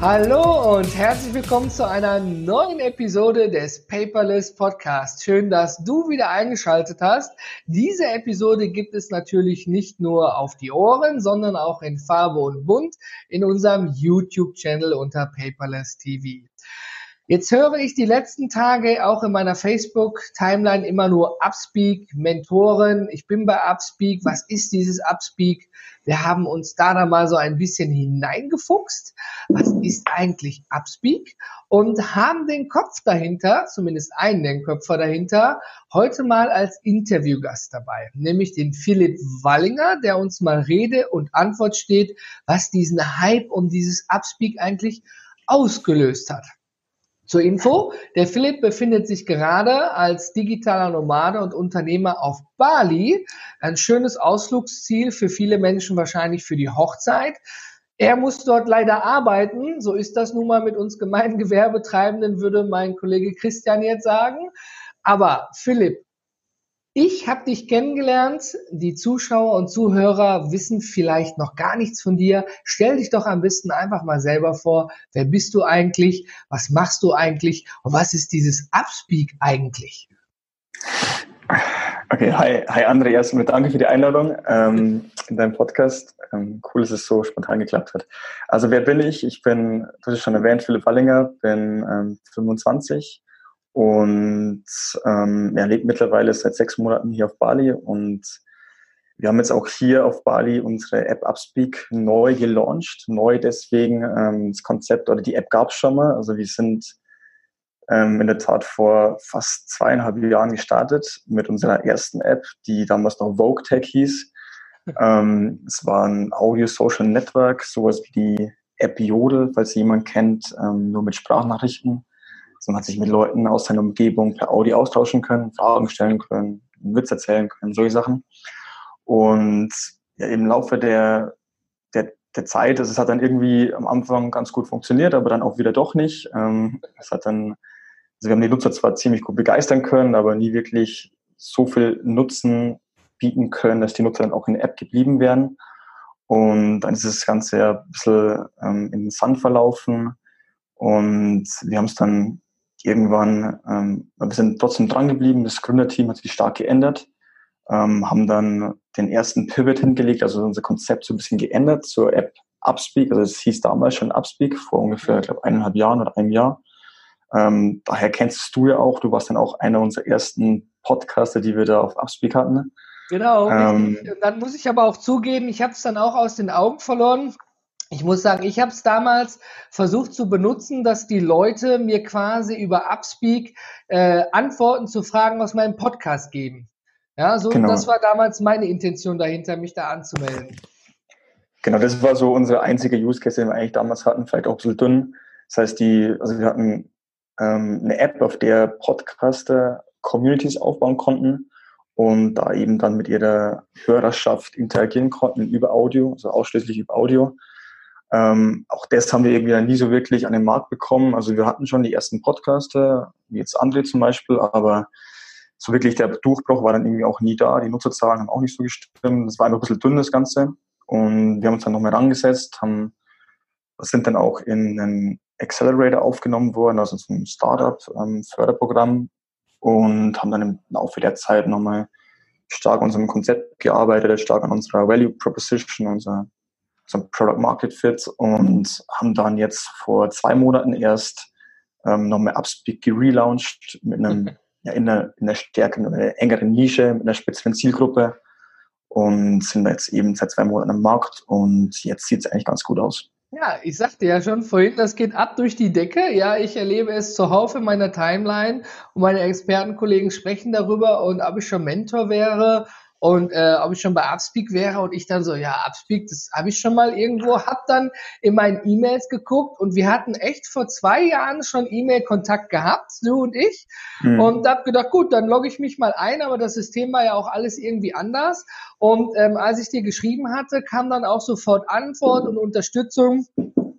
Hallo und herzlich willkommen zu einer neuen Episode des Paperless Podcast. Schön, dass du wieder eingeschaltet hast. Diese Episode gibt es natürlich nicht nur auf die Ohren, sondern auch in Farbe und Bunt in unserem YouTube-Channel unter Paperless TV. Jetzt höre ich die letzten Tage auch in meiner Facebook-Timeline immer nur Upspeak, Mentoren. Ich bin bei Upspeak. Was ist dieses Upspeak? Wir haben uns da dann mal so ein bisschen hineingefuchst. Was ist eigentlich Upspeak? Und haben den Kopf dahinter, zumindest einen den Köpfer dahinter, heute mal als Interviewgast dabei. Nämlich den Philipp Wallinger, der uns mal Rede und Antwort steht, was diesen Hype um dieses Upspeak eigentlich ausgelöst hat. Zur Info, der Philipp befindet sich gerade als digitaler Nomade und Unternehmer auf Bali. Ein schönes Ausflugsziel für viele Menschen wahrscheinlich für die Hochzeit. Er muss dort leider arbeiten. So ist das nun mal mit uns gemeinen Gewerbetreibenden, würde mein Kollege Christian jetzt sagen. Aber Philipp, ich habe dich kennengelernt. Die Zuschauer und Zuhörer wissen vielleicht noch gar nichts von dir. Stell dich doch am besten einfach mal selber vor. Wer bist du eigentlich? Was machst du eigentlich? Und was ist dieses Upspeak eigentlich? Okay, hi, hi André, erstmal danke für die Einladung ähm, in deinem Podcast. Ähm, cool, dass es so spontan geklappt hat. Also wer bin ich? Ich bin, du hast schon erwähnt, Philipp Wallinger, bin ähm, 25, und ähm, er lebt mittlerweile seit sechs Monaten hier auf Bali und wir haben jetzt auch hier auf Bali unsere App Upspeak neu gelauncht. Neu deswegen ähm, das Konzept oder die App gab es schon mal. Also wir sind ähm, in der Tat vor fast zweieinhalb Jahren gestartet mit unserer ersten App, die damals noch Vogue Tech hieß. ähm, es war ein Audio-Social Network, sowas wie die App Jodel, falls jemand kennt, ähm, nur mit Sprachnachrichten. Man hat sich mit Leuten aus seiner Umgebung per Audio austauschen können, Fragen stellen können, einen Witz erzählen können, solche Sachen. Und ja, im Laufe der, der, der Zeit, es hat dann irgendwie am Anfang ganz gut funktioniert, aber dann auch wieder doch nicht. Ähm, es hat dann, also wir haben die Nutzer zwar ziemlich gut begeistern können, aber nie wirklich so viel Nutzen bieten können, dass die Nutzer dann auch in der App geblieben wären. Und dann ist das Ganze ja ein bisschen ähm, in den Sand verlaufen. Und wir haben es dann irgendwann, ähm, wir sind trotzdem dran geblieben, das Gründerteam hat sich stark geändert, ähm, haben dann den ersten Pivot hingelegt, also unser Konzept so ein bisschen geändert zur App Upspeak, also es hieß damals schon Upspeak, vor ungefähr, ich glaube, eineinhalb Jahren oder einem Jahr. Ähm, daher kennst du ja auch, du warst dann auch einer unserer ersten Podcaster, die wir da auf Upspeak hatten. Genau. Ähm, dann muss ich aber auch zugeben, ich habe es dann auch aus den Augen verloren. Ich muss sagen, ich habe es damals versucht zu benutzen, dass die Leute mir quasi über Upspeak äh, Antworten zu Fragen aus meinem Podcast geben. Ja, so genau. das war damals meine Intention dahinter, mich da anzumelden. Genau, das war so unsere einzige Use Case, die wir eigentlich damals hatten, vielleicht auch ein bisschen dünn. Das heißt, die, also wir hatten ähm, eine App, auf der Podcaster Communities aufbauen konnten und da eben dann mit ihrer Hörerschaft interagieren konnten über Audio, also ausschließlich über Audio. Ähm, auch das haben wir irgendwie nie so wirklich an den Markt bekommen. Also wir hatten schon die ersten Podcaster, wie jetzt André zum Beispiel, aber so wirklich der Durchbruch war dann irgendwie auch nie da. Die Nutzerzahlen haben auch nicht so gestimmt. Das war einfach ein bisschen dünn, das Ganze. Und wir haben uns dann nochmal rangesetzt, haben, sind dann auch in einen Accelerator aufgenommen worden, also so ein Startup-Förderprogramm ähm, und haben dann im Laufe der Zeit nochmal stark an unserem Konzept gearbeitet, stark an unserer Value Proposition, unserer so ein Product Market Fit und haben dann jetzt vor zwei Monaten erst ähm, nochmal Upspeak gelauncht mit einem, mhm. ja, in einer, in einer stärkeren, in einer engeren Nische, mit einer speziellen Zielgruppe und sind jetzt eben seit zwei Monaten am Markt und jetzt sieht es eigentlich ganz gut aus. Ja, ich sagte ja schon vorhin, das geht ab durch die Decke. Ja, ich erlebe es zuhauf in meiner Timeline und meine Expertenkollegen sprechen darüber und ob ich schon Mentor wäre, und äh, ob ich schon bei Upspeak wäre und ich dann so, ja, Upspeak, das habe ich schon mal irgendwo, hab dann in meinen E-Mails geguckt und wir hatten echt vor zwei Jahren schon E-Mail-Kontakt gehabt, du und ich. Mhm. und hab gedacht, gut, dann logge ich mich mal ein, aber das System war ja auch alles irgendwie anders. Und ähm, als ich dir geschrieben hatte, kam dann auch sofort Antwort und Unterstützung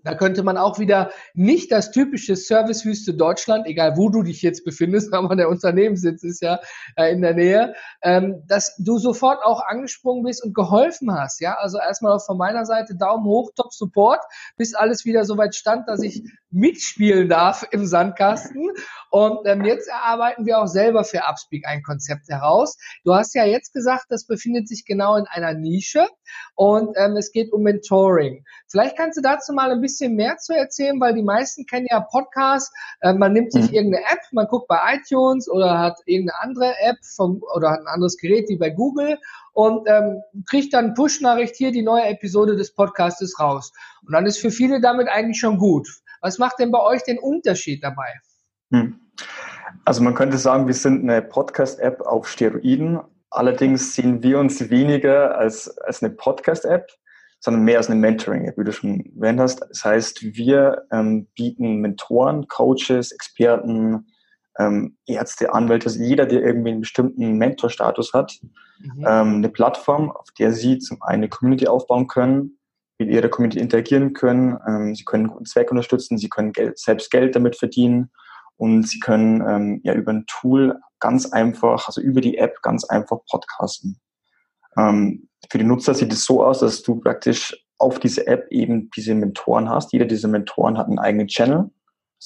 da könnte man auch wieder nicht das typische Servicewüste Deutschland, egal wo du dich jetzt befindest, aber der Unternehmenssitz ist ja äh, in der Nähe, ähm, dass du sofort auch angesprungen bist und geholfen hast. Ja, also erstmal von meiner Seite Daumen hoch, Top Support, bis alles wieder soweit stand, dass ich mitspielen darf im Sandkasten. Und ähm, jetzt erarbeiten wir auch selber für Upspeak ein Konzept heraus. Du hast ja jetzt gesagt, das befindet sich genau in einer Nische und ähm, es geht um Mentoring. Vielleicht kannst du dazu mal ein bisschen mehr zu erzählen, weil die meisten kennen ja Podcasts. Äh, man nimmt sich mhm. irgendeine App, man guckt bei iTunes oder hat irgendeine andere App vom, oder hat ein anderes Gerät wie bei Google und ähm, kriegt dann Push-Nachricht hier die neue Episode des Podcastes raus. Und dann ist für viele damit eigentlich schon gut. Was macht denn bei euch den Unterschied dabei? Hm. Also man könnte sagen, wir sind eine Podcast-App auf Steroiden. Allerdings sehen wir uns weniger als, als eine Podcast-App, sondern mehr als eine Mentoring-App, wie du schon erwähnt hast. Das heißt, wir ähm, bieten Mentoren, Coaches, Experten, ähm, Ärzte, Anwälte, also jeder, der irgendwie einen bestimmten Mentorstatus hat, mhm. ähm, eine Plattform, auf der sie zum einen eine Community aufbauen können, mit ihrer Community interagieren können. Ähm, sie können guten Zweck unterstützen, sie können Geld, selbst Geld damit verdienen und sie können ähm, ja über ein Tool ganz einfach, also über die App ganz einfach podcasten. Ähm, für die Nutzer sieht es so aus, dass du praktisch auf diese App eben diese Mentoren hast. Jeder dieser Mentoren hat einen eigenen Channel,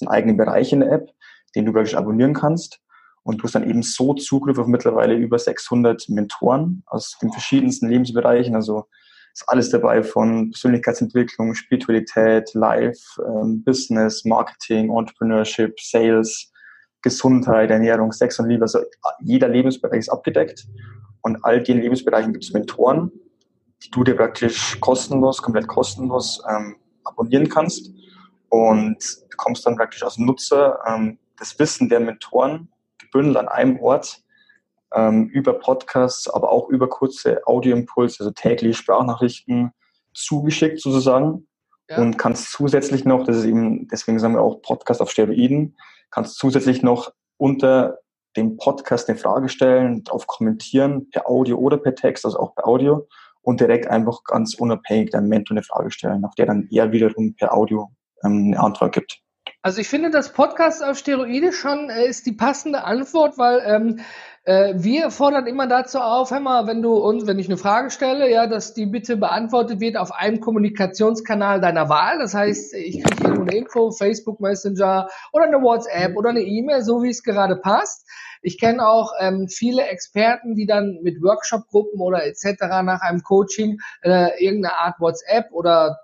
einen eigenen Bereich in der App, den du praktisch abonnieren kannst. Und du hast dann eben so Zugriff auf mittlerweile über 600 Mentoren aus den verschiedensten Lebensbereichen, also ist alles dabei von Persönlichkeitsentwicklung, Spiritualität, Life, ähm, Business, Marketing, Entrepreneurship, Sales, Gesundheit, Ernährung, Sex und Liebe. Also jeder Lebensbereich ist abgedeckt. Und all den Lebensbereichen gibt es Mentoren, die du dir praktisch kostenlos, komplett kostenlos ähm, abonnieren kannst. Und bekommst dann praktisch als Nutzer ähm, das Wissen der Mentoren gebündelt an einem Ort ähm, über Podcasts, aber auch über kurze Audioimpulse, also tägliche Sprachnachrichten zugeschickt sozusagen. Ja. Und kannst zusätzlich noch, das ist eben, deswegen sagen wir auch Podcast auf Steroiden, kannst zusätzlich noch unter dem Podcast eine Frage stellen, darauf kommentieren, per Audio oder per Text, also auch per Audio, und direkt einfach ganz unabhängig deinem Mentor eine Frage stellen, auf der dann er wiederum per Audio ähm, eine Antwort gibt. Also ich finde, das Podcast auf Steroide schon äh, ist die passende Antwort, weil ähm, äh, wir fordern immer dazu auf, hör mal, wenn du uns, wenn ich eine Frage stelle, ja, dass die bitte beantwortet wird auf einem Kommunikationskanal deiner Wahl. Das heißt, ich kriege irgendwo eine Info, Facebook Messenger oder eine WhatsApp oder eine E-Mail, so wie es gerade passt. Ich kenne auch ähm, viele Experten, die dann mit Workshop-Gruppen oder etc. nach einem Coaching äh, irgendeine Art WhatsApp oder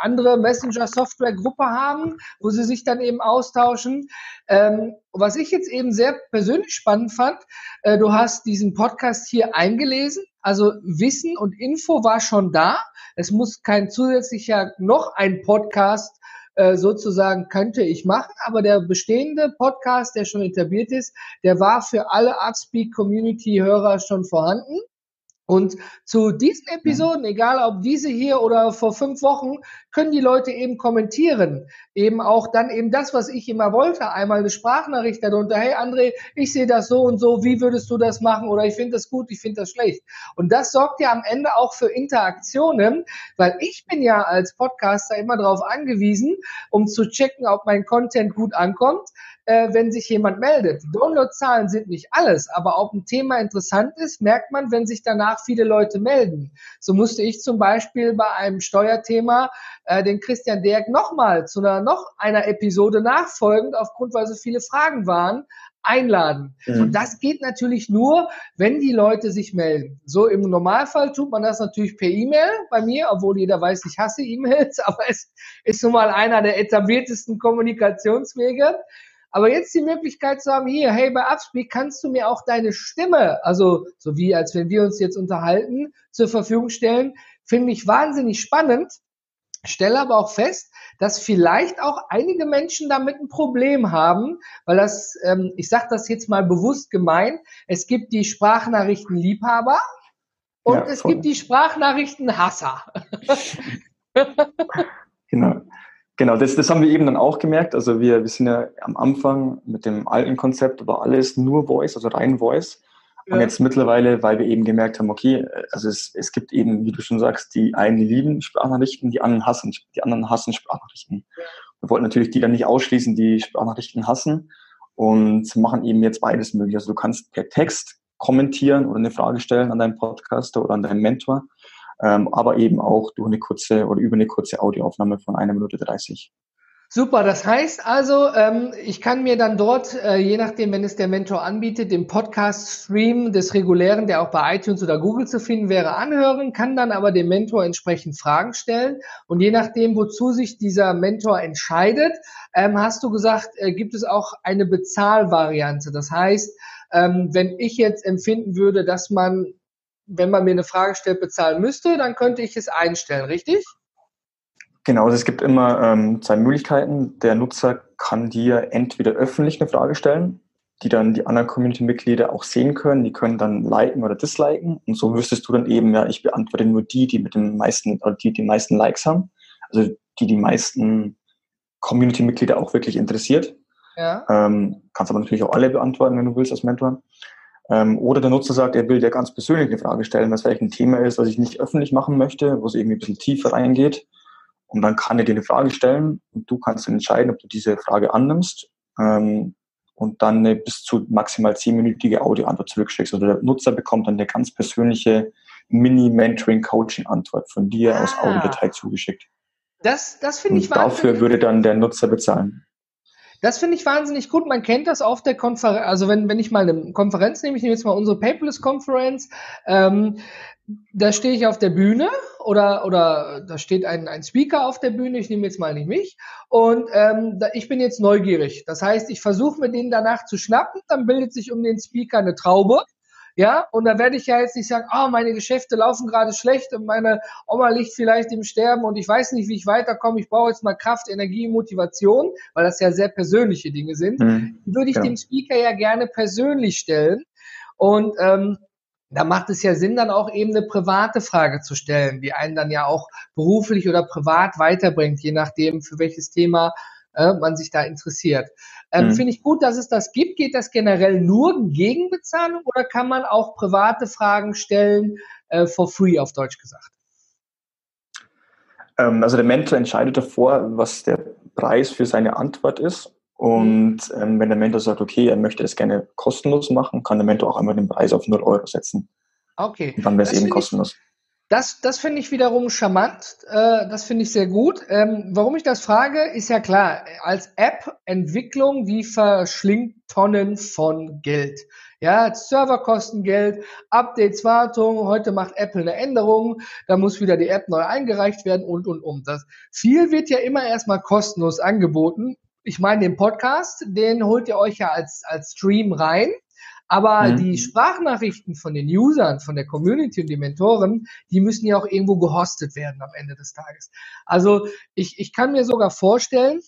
andere Messenger-Software-Gruppe haben, wo sie sich dann eben austauschen. Ähm, was ich jetzt eben sehr persönlich spannend fand, äh, du hast diesen Podcast hier eingelesen. Also Wissen und Info war schon da. Es muss kein zusätzlicher noch ein Podcast äh, sozusagen könnte ich machen, aber der bestehende Podcast, der schon etabliert ist, der war für alle Artspeak Community Hörer schon vorhanden. Und zu diesen Episoden, egal ob diese hier oder vor fünf Wochen, können die Leute eben kommentieren. Eben auch dann eben das, was ich immer wollte. Einmal eine Sprachnachricht darunter. Hey André, ich sehe das so und so. Wie würdest du das machen? Oder ich finde das gut, ich finde das schlecht. Und das sorgt ja am Ende auch für Interaktionen, weil ich bin ja als Podcaster immer darauf angewiesen, um zu checken, ob mein Content gut ankommt äh, wenn sich jemand meldet. Downloadzahlen sind nicht alles, aber ob ein Thema interessant ist, merkt man, wenn sich danach viele Leute melden. So musste ich zum Beispiel bei einem Steuerthema äh, den Christian Derg nochmal zu einer noch einer Episode nachfolgend, aufgrund weil so viele Fragen waren, einladen. Mhm. Und das geht natürlich nur, wenn die Leute sich melden. So im Normalfall tut man das natürlich per E-Mail bei mir, obwohl jeder weiß, ich hasse E-Mails, aber es ist nun mal einer der etabliertesten Kommunikationswege. Aber jetzt die Möglichkeit zu haben, hier, hey, bei Upspeak kannst du mir auch deine Stimme, also so wie als wenn wir uns jetzt unterhalten, zur Verfügung stellen, finde ich wahnsinnig spannend. Stelle aber auch fest, dass vielleicht auch einige Menschen damit ein Problem haben, weil das, ähm, ich sage das jetzt mal bewusst gemeint, es gibt die Sprachnachrichtenliebhaber, Und ja, es gibt die Sprachnachrichten Hasser. genau. Genau, das, das haben wir eben dann auch gemerkt. Also wir, wir sind ja am Anfang mit dem alten Konzept, war alles nur Voice, also rein Voice. Und jetzt mittlerweile, weil wir eben gemerkt haben, okay, also es, es gibt eben, wie du schon sagst, die einen lieben Sprachnachrichten, die anderen hassen, die anderen hassen Sprachnachrichten. Ja. Wir wollten natürlich die dann nicht ausschließen, die Sprachnachrichten hassen und machen eben jetzt beides möglich. Also du kannst per Text kommentieren oder eine Frage stellen an deinen Podcaster oder an deinen Mentor, ähm, aber eben auch durch eine kurze oder über eine kurze Audioaufnahme von einer Minute 30. Super, das heißt also, ähm, ich kann mir dann dort, äh, je nachdem, wenn es der Mentor anbietet, den Podcast-Stream des regulären, der auch bei iTunes oder Google zu finden wäre, anhören, kann dann aber dem Mentor entsprechend Fragen stellen. Und je nachdem, wozu sich dieser Mentor entscheidet, ähm, hast du gesagt, äh, gibt es auch eine Bezahlvariante. Das heißt, ähm, wenn ich jetzt empfinden würde, dass man, wenn man mir eine Frage stellt, bezahlen müsste, dann könnte ich es einstellen, richtig? Genau, also es gibt immer ähm, zwei Möglichkeiten. Der Nutzer kann dir entweder öffentlich eine Frage stellen, die dann die anderen Community-Mitglieder auch sehen können. Die können dann liken oder disliken. Und so wüsstest du dann eben, ja, ich beantworte nur die, die mit den meisten, oder die die meisten Likes haben. Also die die meisten Community-Mitglieder auch wirklich interessiert. Ja. Ähm, kannst aber natürlich auch alle beantworten, wenn du willst, als Mentor. Ähm, oder der Nutzer sagt, er will dir ganz persönlich eine Frage stellen, was vielleicht ein Thema ist, was ich nicht öffentlich machen möchte, wo es irgendwie ein bisschen tiefer reingeht. Und dann kann er dir eine Frage stellen und du kannst dann entscheiden, ob du diese Frage annimmst ähm, und dann eine bis zu maximal zehnminütige Audioantwort zurückschickst. Also der Nutzer bekommt dann eine ganz persönliche Mini-Mentoring-Coaching-Antwort von dir ah. aus Audiodatei zugeschickt. Das, das finde ich und Dafür würde dann der Nutzer bezahlen. Das finde ich wahnsinnig gut. Man kennt das auf der Konferenz. Also wenn, wenn ich mal eine Konferenz nehme, ich nehme jetzt mal unsere Paperless-Konferenz, ähm, da stehe ich auf der Bühne oder, oder da steht ein, ein Speaker auf der Bühne, ich nehme jetzt mal nicht mich, und ähm, da, ich bin jetzt neugierig. Das heißt, ich versuche mir den danach zu schnappen, dann bildet sich um den Speaker eine Traube. Ja, und da werde ich ja jetzt nicht sagen, ah, oh, meine Geschäfte laufen gerade schlecht und meine Oma liegt vielleicht im Sterben und ich weiß nicht, wie ich weiterkomme. Ich brauche jetzt mal Kraft, Energie, Motivation, weil das ja sehr persönliche Dinge sind. Mhm, die würde ich ja. dem Speaker ja gerne persönlich stellen. Und ähm, da macht es ja Sinn, dann auch eben eine private Frage zu stellen, die einen dann ja auch beruflich oder privat weiterbringt, je nachdem, für welches Thema äh, man sich da interessiert. Ähm, mhm. Finde ich gut, dass es das gibt. Geht das generell nur gegen Bezahlung oder kann man auch private Fragen stellen, äh, for free auf Deutsch gesagt? Ähm, also der Mentor entscheidet davor, was der Preis für seine Antwort ist. Und ähm, wenn der Mentor sagt, okay, er möchte es gerne kostenlos machen, kann der Mentor auch einmal den Preis auf 0 Euro setzen. Okay. Und dann wäre es eben kostenlos. Das, das finde ich wiederum charmant. Äh, das finde ich sehr gut. Ähm, warum ich das frage, ist ja klar. Als App-Entwicklung, die verschlingt Tonnen von Geld. Ja, Serverkosten Geld, Updates, Wartung. Heute macht Apple eine Änderung. Da muss wieder die App neu eingereicht werden und, und, und. Das viel wird ja immer erstmal kostenlos angeboten ich meine, den Podcast, den holt ihr euch ja als, als Stream rein. Aber mhm. die Sprachnachrichten von den Usern, von der Community und die Mentoren, die müssen ja auch irgendwo gehostet werden am Ende des Tages. Also ich, ich kann mir sogar vorstellen,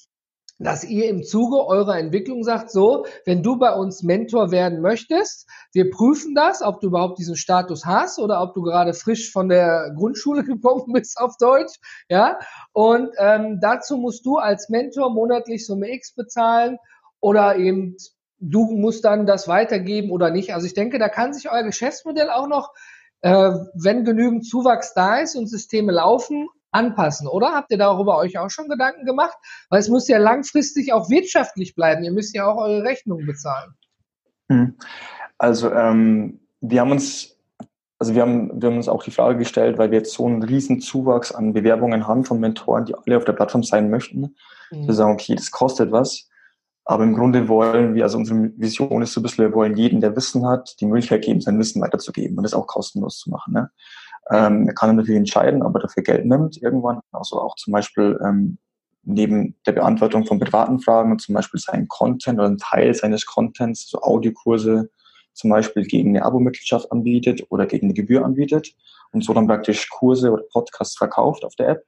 dass ihr im Zuge eurer Entwicklung sagt, so, wenn du bei uns Mentor werden möchtest, wir prüfen das, ob du überhaupt diesen Status hast oder ob du gerade frisch von der Grundschule gekommen bist auf Deutsch, ja. Und ähm, dazu musst du als Mentor monatlich Summe X bezahlen oder eben du musst dann das weitergeben oder nicht. Also ich denke, da kann sich euer Geschäftsmodell auch noch, äh, wenn genügend Zuwachs da ist und Systeme laufen, anpassen, oder? Habt ihr darüber euch auch schon Gedanken gemacht? Weil es muss ja langfristig auch wirtschaftlich bleiben. Ihr müsst ja auch eure Rechnungen bezahlen. Hm. Also ähm, wir haben uns, also wir haben, wir haben uns auch die Frage gestellt, weil wir jetzt so einen riesen Zuwachs an Bewerbungen haben von Mentoren, die alle auf der Plattform sein möchten. Mhm. Wir sagen, okay, das kostet was. Aber im Grunde wollen wir, also unsere Vision ist so ein bisschen, wir wollen jeden, der Wissen hat, die Möglichkeit geben, sein Wissen weiterzugeben und das auch kostenlos zu machen. Ne? Ähm, er kann natürlich entscheiden, ob er dafür Geld nimmt irgendwann. Also auch zum Beispiel ähm, neben der Beantwortung von privaten Fragen zum Beispiel seinen Content oder einen Teil seines Contents, so Audiokurse zum Beispiel gegen eine Abo-Mitgliedschaft anbietet oder gegen eine Gebühr anbietet und so dann praktisch Kurse oder Podcasts verkauft auf der App.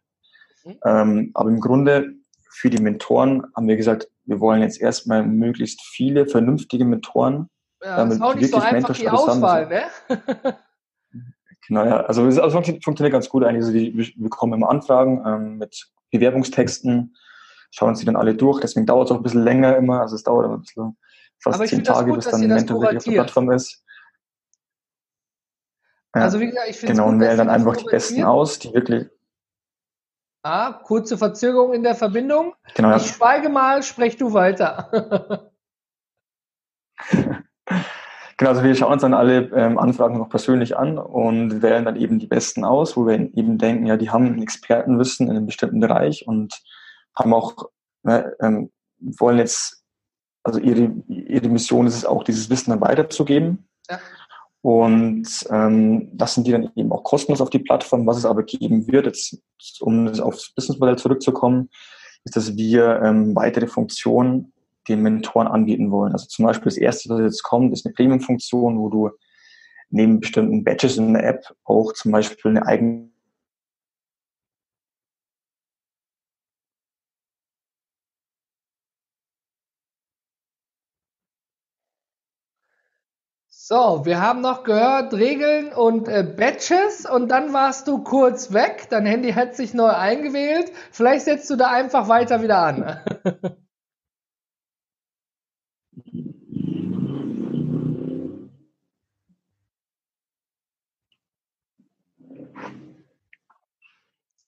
Mhm. Ähm, aber im Grunde für die Mentoren haben wir gesagt, wir wollen jetzt erstmal möglichst viele vernünftige Mentoren, ja, damit das wirklich so Mentorstatus haben. Ne? Genau, ja. Also es also funktioniert ganz gut eigentlich. Also wir, wir bekommen immer Anfragen ähm, mit Bewerbungstexten, schauen uns die dann alle durch. Deswegen dauert es auch ein bisschen länger immer. Also es dauert immer ein bisschen fast zehn Tage, gut, bis dann ein Mentor wirklich auf der Plattform ist. Ja. Also wie gesagt, ich finde Genau, und wählen dann einfach die Besten aus, die wirklich. Ah, kurze Verzögerung in der Verbindung. Genau, ich schweige mal, sprech du weiter. Genau, also wir schauen uns dann alle ähm, Anfragen noch persönlich an und wählen dann eben die besten aus, wo wir eben denken, ja, die haben ein Expertenwissen in einem bestimmten Bereich und haben auch, ne, ähm, wollen jetzt, also ihre, ihre Mission ist es auch, dieses Wissen dann weiterzugeben. Ja. Und ähm, das sind die dann eben auch kostenlos auf die Plattform. Was es aber geben wird, jetzt, um aufs Businessmodell zurückzukommen, ist, dass wir ähm, weitere Funktionen den Mentoren anbieten wollen. Also zum Beispiel das erste, was jetzt kommt, ist eine Premium-Funktion, wo du neben bestimmten Badges in der App auch zum Beispiel eine eigene So, wir haben noch gehört Regeln und äh, Badges und dann warst du kurz weg. Dein Handy hat sich neu eingewählt. Vielleicht setzt du da einfach weiter wieder an.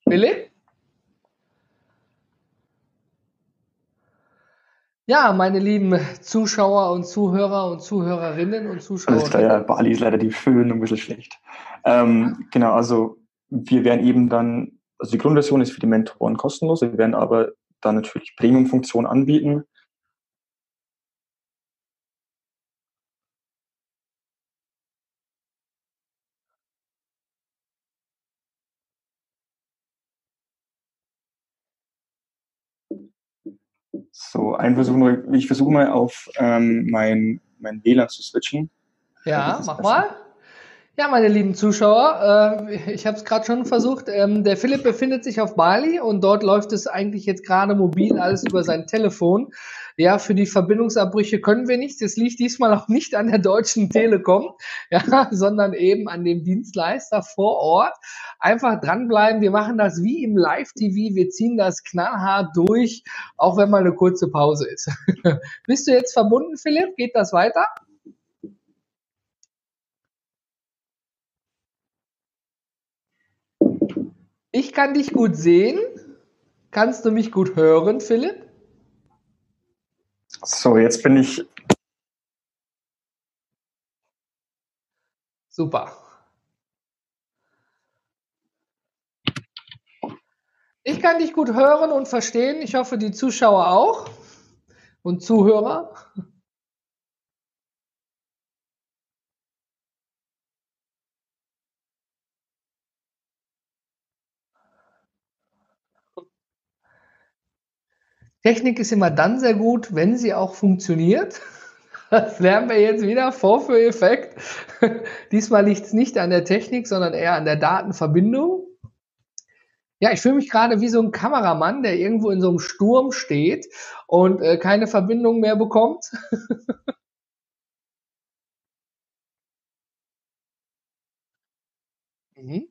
Philipp? Ja, meine lieben Zuschauer und Zuhörer und Zuhörerinnen und Zuschauer. Alles ja, Bali ist leider die Föhn ein bisschen schlecht. Ähm, genau, also wir werden eben dann, also die Grundversion ist für die Mentoren kostenlos, wir werden aber dann natürlich Premium-Funktionen anbieten, So, ein Versuch nur, ich versuche mal auf ähm, mein, mein WLAN zu switchen. Ja, mach besser. mal. Ja, meine lieben Zuschauer, äh, ich habe es gerade schon versucht. Ähm, der Philipp befindet sich auf Bali und dort läuft es eigentlich jetzt gerade mobil alles über sein Telefon. Ja, für die Verbindungsabbrüche können wir nicht. Das liegt diesmal auch nicht an der Deutschen Telekom, ja, sondern eben an dem Dienstleister vor Ort. Einfach dranbleiben. Wir machen das wie im Live-TV. Wir ziehen das knallhart durch, auch wenn mal eine kurze Pause ist. Bist du jetzt verbunden, Philipp? Geht das weiter? Ich kann dich gut sehen. Kannst du mich gut hören, Philipp? So, jetzt bin ich. Super. Ich kann dich gut hören und verstehen. Ich hoffe, die Zuschauer auch und Zuhörer. Technik ist immer dann sehr gut, wenn sie auch funktioniert. Das lernen wir jetzt wieder, Vorführeffekt. Diesmal liegt es nicht an der Technik, sondern eher an der Datenverbindung. Ja, ich fühle mich gerade wie so ein Kameramann, der irgendwo in so einem Sturm steht und äh, keine Verbindung mehr bekommt. mhm.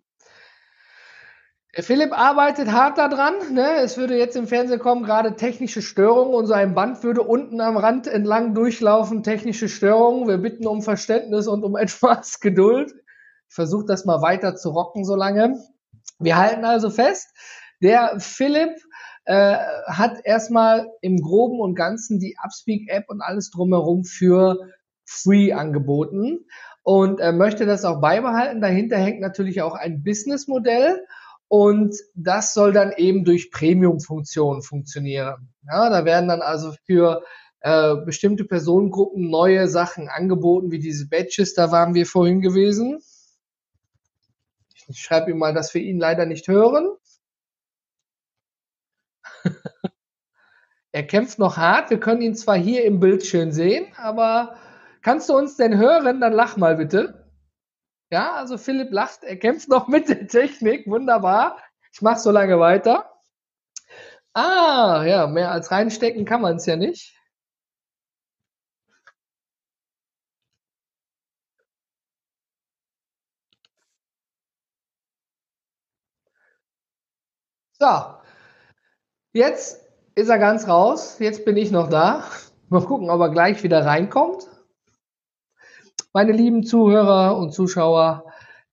Philipp arbeitet hart daran. Ne? Es würde jetzt im Fernsehen kommen, gerade technische Störungen. Unser ein Band würde unten am Rand entlang durchlaufen. Technische Störungen. Wir bitten um Verständnis und um etwas Geduld. Ich versuche das mal weiter zu rocken so lange. Wir halten also fest, der Philipp äh, hat erstmal im Groben und Ganzen die Upspeak-App und alles drumherum für free angeboten und er möchte das auch beibehalten. Dahinter hängt natürlich auch ein Businessmodell und das soll dann eben durch Premium-Funktionen funktionieren. Ja, da werden dann also für äh, bestimmte Personengruppen neue Sachen angeboten, wie diese Badges, da waren wir vorhin gewesen. Ich schreibe ihm mal, dass wir ihn leider nicht hören. er kämpft noch hart. Wir können ihn zwar hier im Bild schön sehen, aber kannst du uns denn hören? Dann lach mal bitte. Ja, also Philipp lacht, er kämpft noch mit der Technik, wunderbar. Ich mache so lange weiter. Ah, ja, mehr als reinstecken kann man es ja nicht. So, jetzt ist er ganz raus. Jetzt bin ich noch da. Mal gucken, ob er gleich wieder reinkommt. Meine lieben Zuhörer und Zuschauer,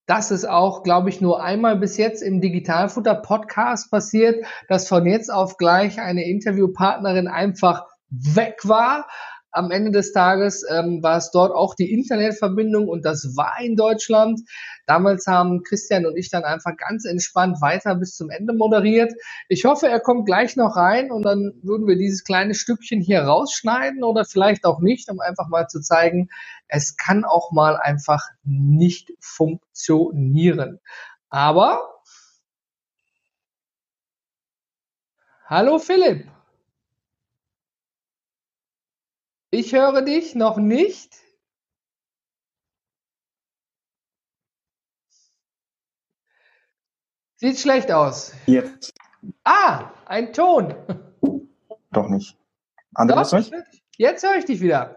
das ist auch, glaube ich, nur einmal bis jetzt im Digitalfutter Podcast passiert, dass von jetzt auf gleich eine Interviewpartnerin einfach weg war am Ende des Tages ähm, war es dort auch die Internetverbindung und das war in Deutschland. Damals haben Christian und ich dann einfach ganz entspannt weiter bis zum Ende moderiert. Ich hoffe, er kommt gleich noch rein und dann würden wir dieses kleine Stückchen hier rausschneiden oder vielleicht auch nicht, um einfach mal zu zeigen, es kann auch mal einfach nicht funktionieren. Aber Hallo Philipp. Ich höre dich noch nicht. Sieht schlecht aus. Jetzt. Ah, ein Ton. Doch nicht. Andreas Doch, Jetzt höre ich dich wieder.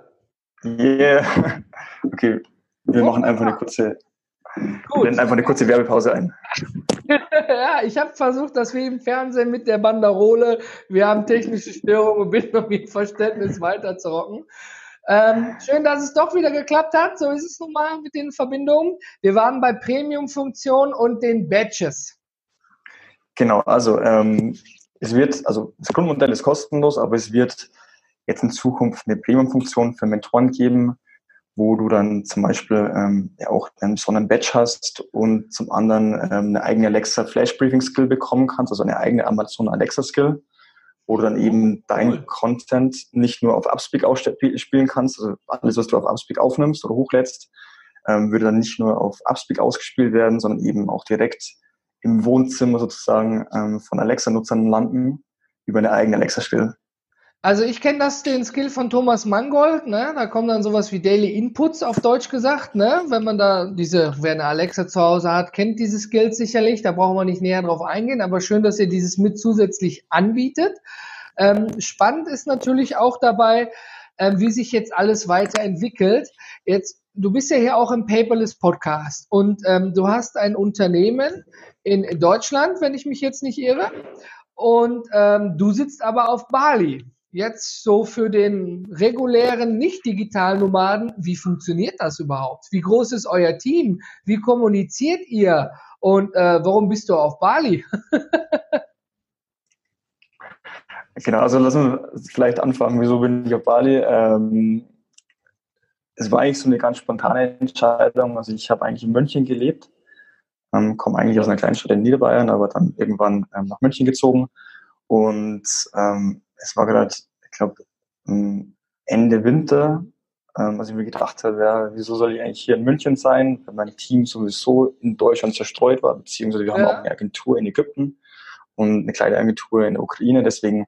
Yeah. Okay, wir machen einfach eine kurze, Gut. einfach eine kurze Werbepause ein. ja, ich habe versucht, dass wir im Fernsehen mit der Banderole, wir haben technische Störungen bitten um Ihr Verständnis weiter zu rocken. Ähm, schön, dass es doch wieder geklappt hat. So ist es nun mal mit den Verbindungen. Wir waren bei Premium-Funktionen und den Badges. Genau, also ähm, es wird, also das Grundmodell ist kostenlos, aber es wird jetzt in Zukunft eine Premium-Funktion für Mentoren geben, wo du dann zum Beispiel ähm, ja auch einen besonderen Badge hast und zum anderen ähm, eine eigene Alexa Flash Briefing Skill bekommen kannst, also eine eigene Amazon Alexa Skill, wo du dann eben dein cool. Content nicht nur auf Upspeak ausspielen kannst, also alles, was du auf Upspeak aufnimmst oder hochlädst, ähm, würde dann nicht nur auf Upspeak ausgespielt werden, sondern eben auch direkt im Wohnzimmer sozusagen ähm, von Alexa-Nutzern landen über eine eigene Alexa-Skill. Also ich kenne das, den Skill von Thomas Mangold, ne? Da kommen dann sowas wie Daily Inputs auf Deutsch gesagt, ne? Wenn man da diese, wer eine Alexa zu Hause hat, kennt diese Skills sicherlich, da brauchen wir nicht näher drauf eingehen, aber schön, dass ihr dieses mit zusätzlich anbietet. Ähm, spannend ist natürlich auch dabei, ähm, wie sich jetzt alles weiterentwickelt. Jetzt, du bist ja hier auch im Paperless Podcast und ähm, du hast ein Unternehmen in Deutschland, wenn ich mich jetzt nicht irre, und ähm, du sitzt aber auf Bali jetzt so für den regulären nicht-digitalen Nomaden, wie funktioniert das überhaupt? Wie groß ist euer Team? Wie kommuniziert ihr? Und äh, warum bist du auf Bali? genau, also lassen wir vielleicht anfangen. Wieso bin ich auf Bali? Ähm, es war eigentlich so eine ganz spontane Entscheidung. Also ich habe eigentlich in München gelebt, ähm, komme eigentlich aus einer kleinen Stadt in Niederbayern, aber dann irgendwann ähm, nach München gezogen. Und ähm, es war gerade, glaube, Ende Winter, ähm, was ich mir gedacht habe, ja, wieso soll ich eigentlich hier in München sein, wenn mein Team sowieso in Deutschland zerstreut war, beziehungsweise wir ja. haben auch eine Agentur in Ägypten und eine kleine Agentur in der Ukraine, deswegen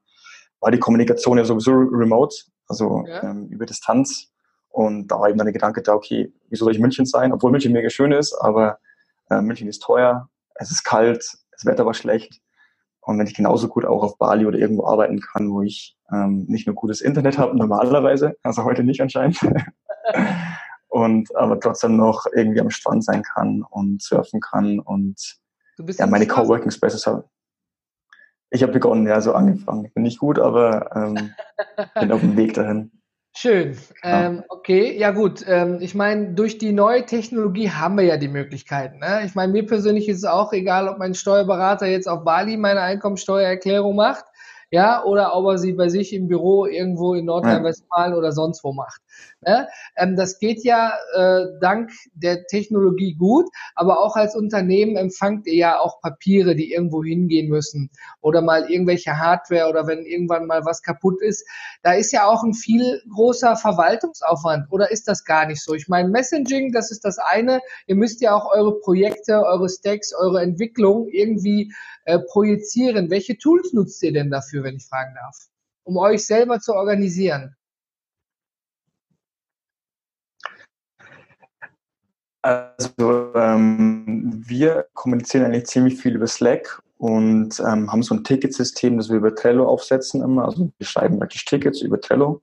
war die Kommunikation ja sowieso remote, also ja. ähm, über Distanz. Und da war eben dann der Gedanke da, okay, wieso soll ich in München sein, obwohl München mega schön ist, aber äh, München ist teuer, es ist kalt, das Wetter war schlecht. Und wenn ich genauso gut auch auf Bali oder irgendwo arbeiten kann, wo ich ähm, nicht nur gutes Internet habe, normalerweise, also heute nicht anscheinend, und aber trotzdem noch irgendwie am Strand sein kann und surfen kann und ja, meine Coworking Spaces habe. Ich habe begonnen, ja, so angefangen. Bin nicht gut, aber ähm, bin auf dem Weg dahin. Schön. Ähm, okay, ja gut. Ähm, ich meine, durch die neue Technologie haben wir ja die Möglichkeiten. Ne? Ich meine, mir persönlich ist es auch egal, ob mein Steuerberater jetzt auf Bali meine Einkommensteuererklärung macht ja, oder ob er sie bei sich im Büro irgendwo in Nordrhein-Westfalen oder sonst wo macht. Ne? Ähm, das geht ja äh, dank der Technologie gut, aber auch als Unternehmen empfangt ihr ja auch Papiere, die irgendwo hingehen müssen oder mal irgendwelche Hardware oder wenn irgendwann mal was kaputt ist. Da ist ja auch ein viel großer Verwaltungsaufwand oder ist das gar nicht so? Ich meine, Messaging, das ist das eine. Ihr müsst ja auch eure Projekte, eure Stacks, eure Entwicklung irgendwie äh, projizieren. Welche Tools nutzt ihr denn dafür, wenn ich fragen darf, um euch selber zu organisieren? Also ähm, wir kommunizieren eigentlich ziemlich viel über Slack und ähm, haben so ein Ticketsystem, das wir über Trello aufsetzen immer. Also wir schreiben praktisch Tickets über Trello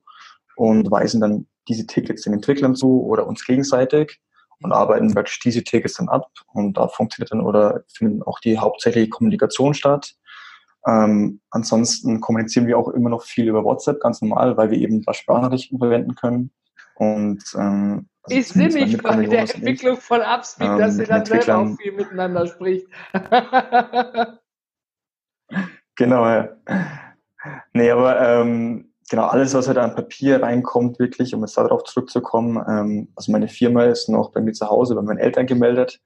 und weisen dann diese Tickets den Entwicklern zu oder uns gegenseitig und arbeiten praktisch diese Tickets dann ab und da funktioniert dann oder finden auch die hauptsächliche Kommunikation statt. Ähm, ansonsten kommunizieren wir auch immer noch viel über WhatsApp, ganz normal, weil wir eben da Sprachnachrichten verwenden können. Und ähm, also ich sehe mich bei der Entwicklung von Upspeed, ähm, dass ihr dann selber auch viel miteinander spricht. genau, ja. Nee, aber ähm, genau, alles, was halt an Papier reinkommt, wirklich, um jetzt darauf zurückzukommen, ähm, also meine Firma ist noch bei mir zu Hause bei meinen Eltern gemeldet.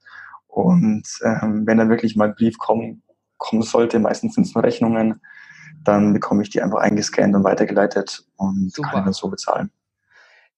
Und ähm, wenn dann wirklich mal ein Brief kommen, kommen sollte, meistens sind es nur Rechnungen, dann bekomme ich die einfach eingescannt und weitergeleitet und Super. kann dann so bezahlen.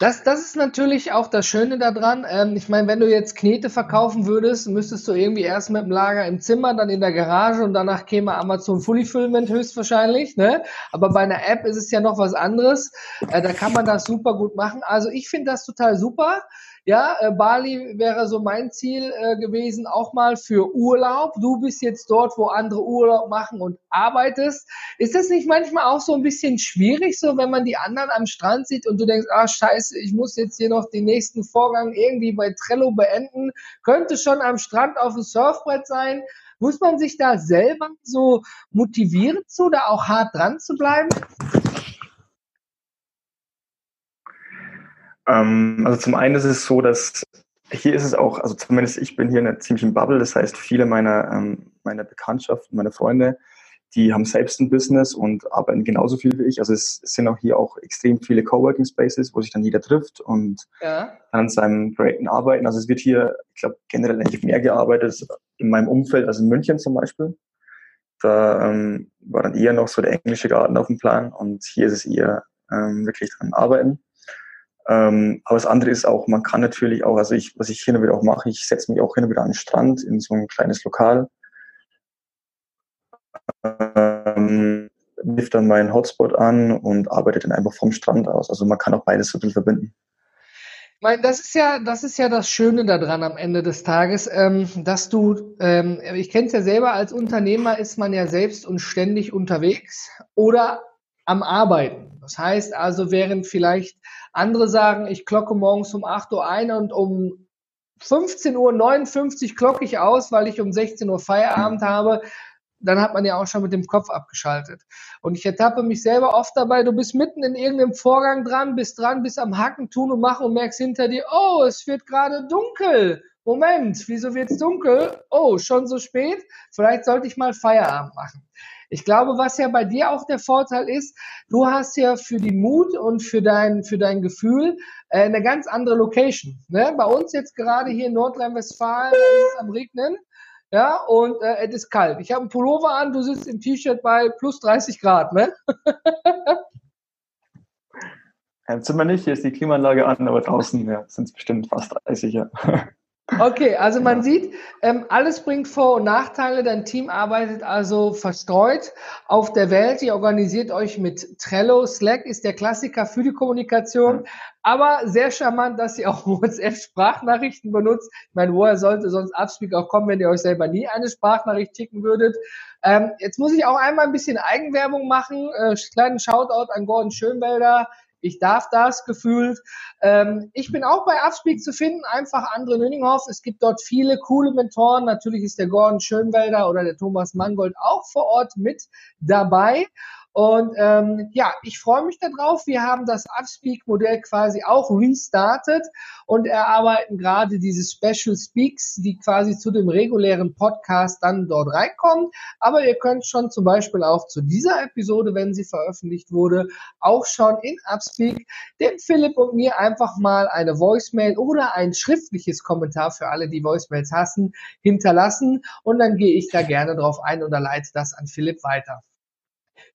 Das, das ist natürlich auch das Schöne daran. Ähm, ich meine, wenn du jetzt Knete verkaufen würdest, müsstest du irgendwie erst mit dem Lager im Zimmer, dann in der Garage und danach käme Amazon Fulfillment höchstwahrscheinlich. Ne? Aber bei einer App ist es ja noch was anderes. Äh, da kann man das super gut machen. Also ich finde das total super. Ja, äh, Bali wäre so mein Ziel äh, gewesen, auch mal für Urlaub. Du bist jetzt dort, wo andere Urlaub machen und arbeitest. Ist das nicht manchmal auch so ein bisschen schwierig, so wenn man die anderen am Strand sieht und du denkst, ah scheiße, ich muss jetzt hier noch den nächsten Vorgang irgendwie bei Trello beenden, könnte schon am Strand auf dem Surfbrett sein. Muss man sich da selber so motivieren zu, da auch hart dran zu bleiben? Ähm, also zum einen ist es so, dass hier ist es auch, also zumindest ich bin hier in einer ziemlichen Bubble, das heißt viele meiner, ähm, meiner Bekanntschaften, meine Freunde, die haben selbst ein Business und arbeiten genauso viel wie ich. Also es, sind auch hier auch extrem viele Coworking Spaces, wo sich dann jeder trifft und ja. an seinen Projekten arbeiten. Also es wird hier, ich glaube, generell eigentlich mehr gearbeitet in meinem Umfeld, also in München zum Beispiel. Da ähm, war dann eher noch so der englische Garten auf dem Plan und hier ist es eher ähm, wirklich dran arbeiten. Ähm, aber das andere ist auch, man kann natürlich auch, also ich, was ich hin und wieder auch mache, ich setze mich auch hin und wieder an den Strand in so ein kleines Lokal, ähm, dann meinen Hotspot an und arbeite dann einfach vom Strand aus. Also man kann auch beides so bisschen verbinden. Ich meine, das ist ja, das ist ja das Schöne daran am Ende des Tages, ähm, dass du, ähm, ich kenne es ja selber, als Unternehmer ist man ja selbst und ständig unterwegs oder am Arbeiten. Das heißt also, während vielleicht andere sagen, ich klocke morgens um 8 Uhr ein und um 15.59 Uhr klocke ich aus, weil ich um 16 Uhr Feierabend habe, dann hat man ja auch schon mit dem Kopf abgeschaltet. Und ich ertappe mich selber oft dabei, du bist mitten in irgendeinem Vorgang dran, bist dran, bist am Hacken, tun und machen und merkst hinter dir, oh, es wird gerade dunkel. Moment, wieso wird's dunkel? Oh, schon so spät? Vielleicht sollte ich mal Feierabend machen. Ich glaube, was ja bei dir auch der Vorteil ist, du hast ja für die Mut und für dein, für dein Gefühl äh, eine ganz andere Location. Ne? Bei uns jetzt gerade hier in Nordrhein-Westfalen ist es am Regnen. Ja, und äh, es ist kalt. Ich habe einen Pullover an, du sitzt im T-Shirt bei plus 30 Grad, ne? Im Zimmer nicht, hier ist die Klimaanlage an, aber draußen ja, sind es bestimmt fast 30, ja. Okay, also man sieht, ähm, alles bringt Vor- und Nachteile. Dein Team arbeitet also verstreut auf der Welt. Ihr organisiert euch mit Trello. Slack ist der Klassiker für die Kommunikation. Aber sehr charmant, dass ihr auch WhatsApp-Sprachnachrichten benutzt. Ich meine, woher sollte sonst Upspeak auch kommen, wenn ihr euch selber nie eine Sprachnachricht schicken würdet? Ähm, jetzt muss ich auch einmal ein bisschen Eigenwerbung machen. Äh, kleinen Shoutout an Gordon Schönwelder ich darf das gefühlt. Ähm, ich bin auch bei Upspeak zu finden, einfach Andre Nüninghoff. Es gibt dort viele coole Mentoren. Natürlich ist der Gordon Schönwelder oder der Thomas Mangold auch vor Ort mit dabei. Und ähm, ja, ich freue mich darauf. Wir haben das Upspeak-Modell quasi auch restartet und erarbeiten gerade diese Special Speaks, die quasi zu dem regulären Podcast dann dort reinkommen. Aber ihr könnt schon zum Beispiel auch zu dieser Episode, wenn sie veröffentlicht wurde, auch schon in Upspeak dem Philipp und mir einfach mal eine Voicemail oder ein schriftliches Kommentar für alle, die Voicemails hassen, hinterlassen. Und dann gehe ich da gerne drauf ein oder leite das an Philipp weiter.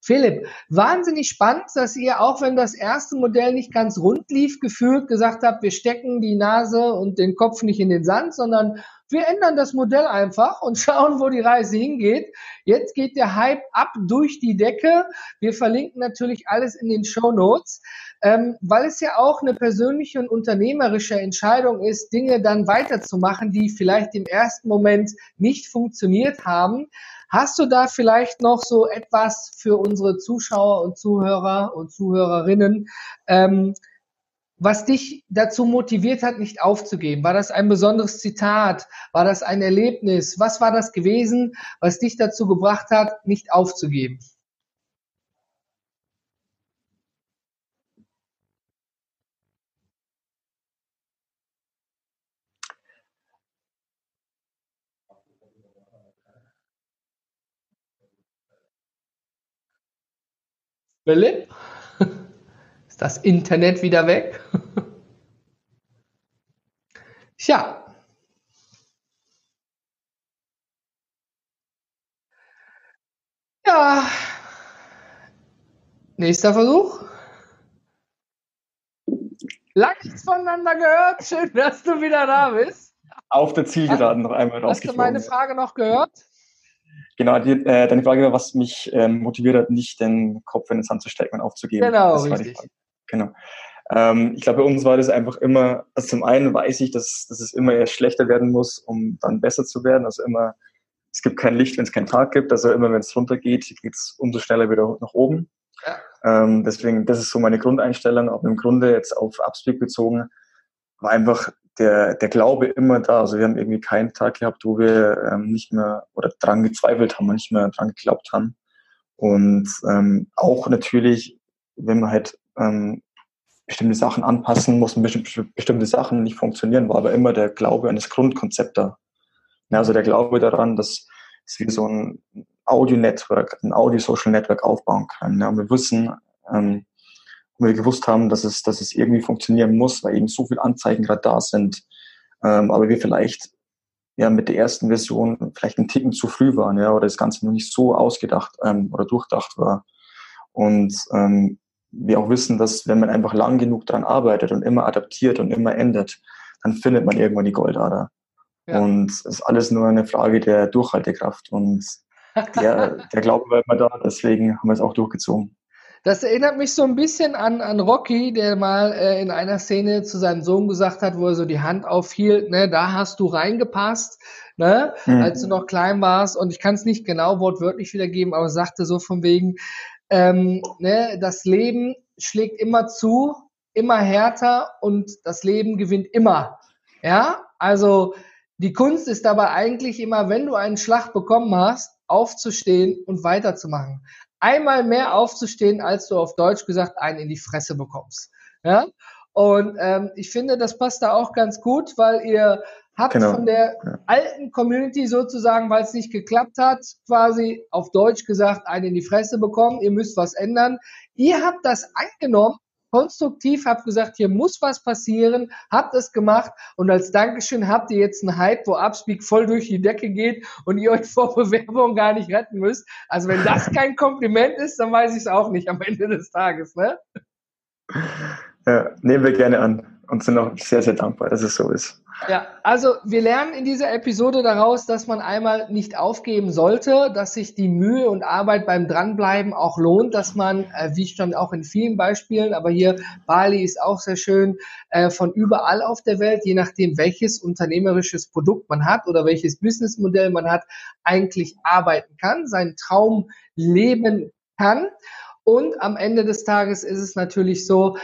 Philipp, wahnsinnig spannend, dass ihr, auch wenn das erste Modell nicht ganz rund lief, gefühlt gesagt habt, wir stecken die Nase und den Kopf nicht in den Sand, sondern wir ändern das Modell einfach und schauen, wo die Reise hingeht. Jetzt geht der Hype ab durch die Decke. Wir verlinken natürlich alles in den Show Notes, ähm, weil es ja auch eine persönliche und unternehmerische Entscheidung ist, Dinge dann weiterzumachen, die vielleicht im ersten Moment nicht funktioniert haben. Hast du da vielleicht noch so etwas für unsere Zuschauer und Zuhörer und Zuhörerinnen, ähm, was dich dazu motiviert hat, nicht aufzugeben? War das ein besonderes Zitat? War das ein Erlebnis? Was war das gewesen, was dich dazu gebracht hat, nicht aufzugeben? Philipp? Ist das Internet wieder weg? Tja. Ja. Nächster Versuch. Lang nichts voneinander gehört. Schön, dass du wieder da bist. Auf der Zielgeraden noch einmal Hast du meine Frage noch gehört? Genau, die, äh, deine Frage war, was mich ähm, motiviert hat, nicht den Kopf in den Sand zu stecken und aufzugeben. Genau, richtig. Genau. Ähm, ich glaube, bei uns war das einfach immer, also zum einen weiß ich, dass, dass es immer erst schlechter werden muss, um dann besser zu werden. Also immer, es gibt kein Licht, wenn es keinen Tag gibt. Also immer, wenn es runtergeht, geht es umso schneller wieder nach oben. Ja. Ähm, deswegen, das ist so meine Grundeinstellung. Aber im Grunde jetzt auf Upspeak bezogen, war einfach der, der Glaube immer da. Also wir haben irgendwie keinen Tag gehabt, wo wir ähm, nicht mehr oder dran gezweifelt haben und nicht mehr dran geglaubt haben. Und ähm, auch natürlich, wenn man halt ähm, bestimmte Sachen anpassen muss und bestimmte Sachen nicht funktionieren, war aber immer der Glaube an das Grundkonzept da. Ja, also der Glaube daran, dass, dass wir so ein Audio-Network, ein Audio-Social-Network aufbauen können. Ja, und wir wissen, ähm, und wir gewusst haben, dass es, dass es irgendwie funktionieren muss, weil eben so viele Anzeigen gerade da sind. Ähm, aber wir vielleicht ja mit der ersten Version vielleicht einen Ticken zu früh waren, ja, oder das Ganze noch nicht so ausgedacht ähm, oder durchdacht war. Und ähm, wir auch wissen, dass wenn man einfach lang genug daran arbeitet und immer adaptiert und immer ändert, dann findet man irgendwann die Goldader. Ja. Und es ist alles nur eine Frage der Durchhaltekraft. Und der, der Glaube war immer da, deswegen haben wir es auch durchgezogen. Das erinnert mich so ein bisschen an, an Rocky, der mal äh, in einer Szene zu seinem Sohn gesagt hat, wo er so die Hand aufhielt, ne, da hast du reingepasst, ne, mhm. als du noch klein warst. Und ich kann es nicht genau wortwörtlich wiedergeben, aber sagte so von wegen, ähm, ne, das Leben schlägt immer zu, immer härter und das Leben gewinnt immer. Ja, also die Kunst ist dabei eigentlich immer, wenn du einen Schlag bekommen hast, aufzustehen und weiterzumachen. Einmal mehr aufzustehen, als du auf Deutsch gesagt einen in die Fresse bekommst. Ja, und ähm, ich finde, das passt da auch ganz gut, weil ihr habt genau. von der ja. alten Community sozusagen, weil es nicht geklappt hat, quasi auf Deutsch gesagt, einen in die Fresse bekommen, ihr müsst was ändern. Ihr habt das angenommen, konstruktiv, habt gesagt, hier muss was passieren, habt es gemacht und als Dankeschön habt ihr jetzt einen Hype, wo Upspeak voll durch die Decke geht und ihr euch vor Bewerbung gar nicht retten müsst. Also wenn das kein Kompliment ist, dann weiß ich es auch nicht am Ende des Tages, ne? Ja, nehmen wir gerne an und sind auch sehr, sehr dankbar, dass es so ist. Ja, also wir lernen in dieser Episode daraus, dass man einmal nicht aufgeben sollte, dass sich die Mühe und Arbeit beim Dranbleiben auch lohnt, dass man, äh, wie stand auch in vielen Beispielen, aber hier Bali ist auch sehr schön, äh, von überall auf der Welt, je nachdem welches unternehmerisches Produkt man hat oder welches Businessmodell man hat, eigentlich arbeiten kann, seinen Traum leben kann. Und am Ende des Tages ist es natürlich so,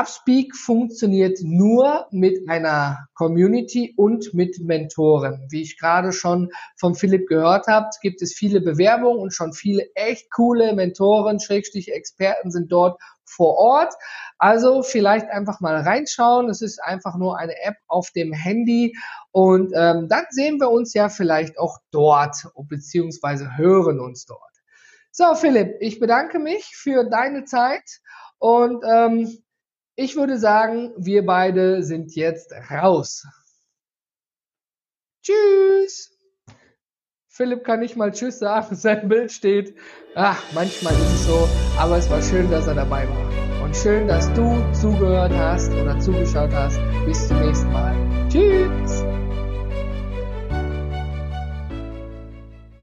Upspeak funktioniert nur mit einer Community und mit Mentoren. Wie ich gerade schon von Philipp gehört habe, gibt es viele Bewerbungen und schon viele echt coole Mentoren, Schrägstrich Experten sind dort vor Ort. Also vielleicht einfach mal reinschauen. Es ist einfach nur eine App auf dem Handy und ähm, dann sehen wir uns ja vielleicht auch dort beziehungsweise hören uns dort. So, Philipp, ich bedanke mich für deine Zeit und ähm, ich würde sagen, wir beide sind jetzt raus. Tschüss. Philipp kann nicht mal Tschüss sagen, sein Bild steht. Ach, manchmal ist es so, aber es war schön, dass er dabei war. Und schön, dass du zugehört hast oder zugeschaut hast. Bis zum nächsten Mal. Tschüss.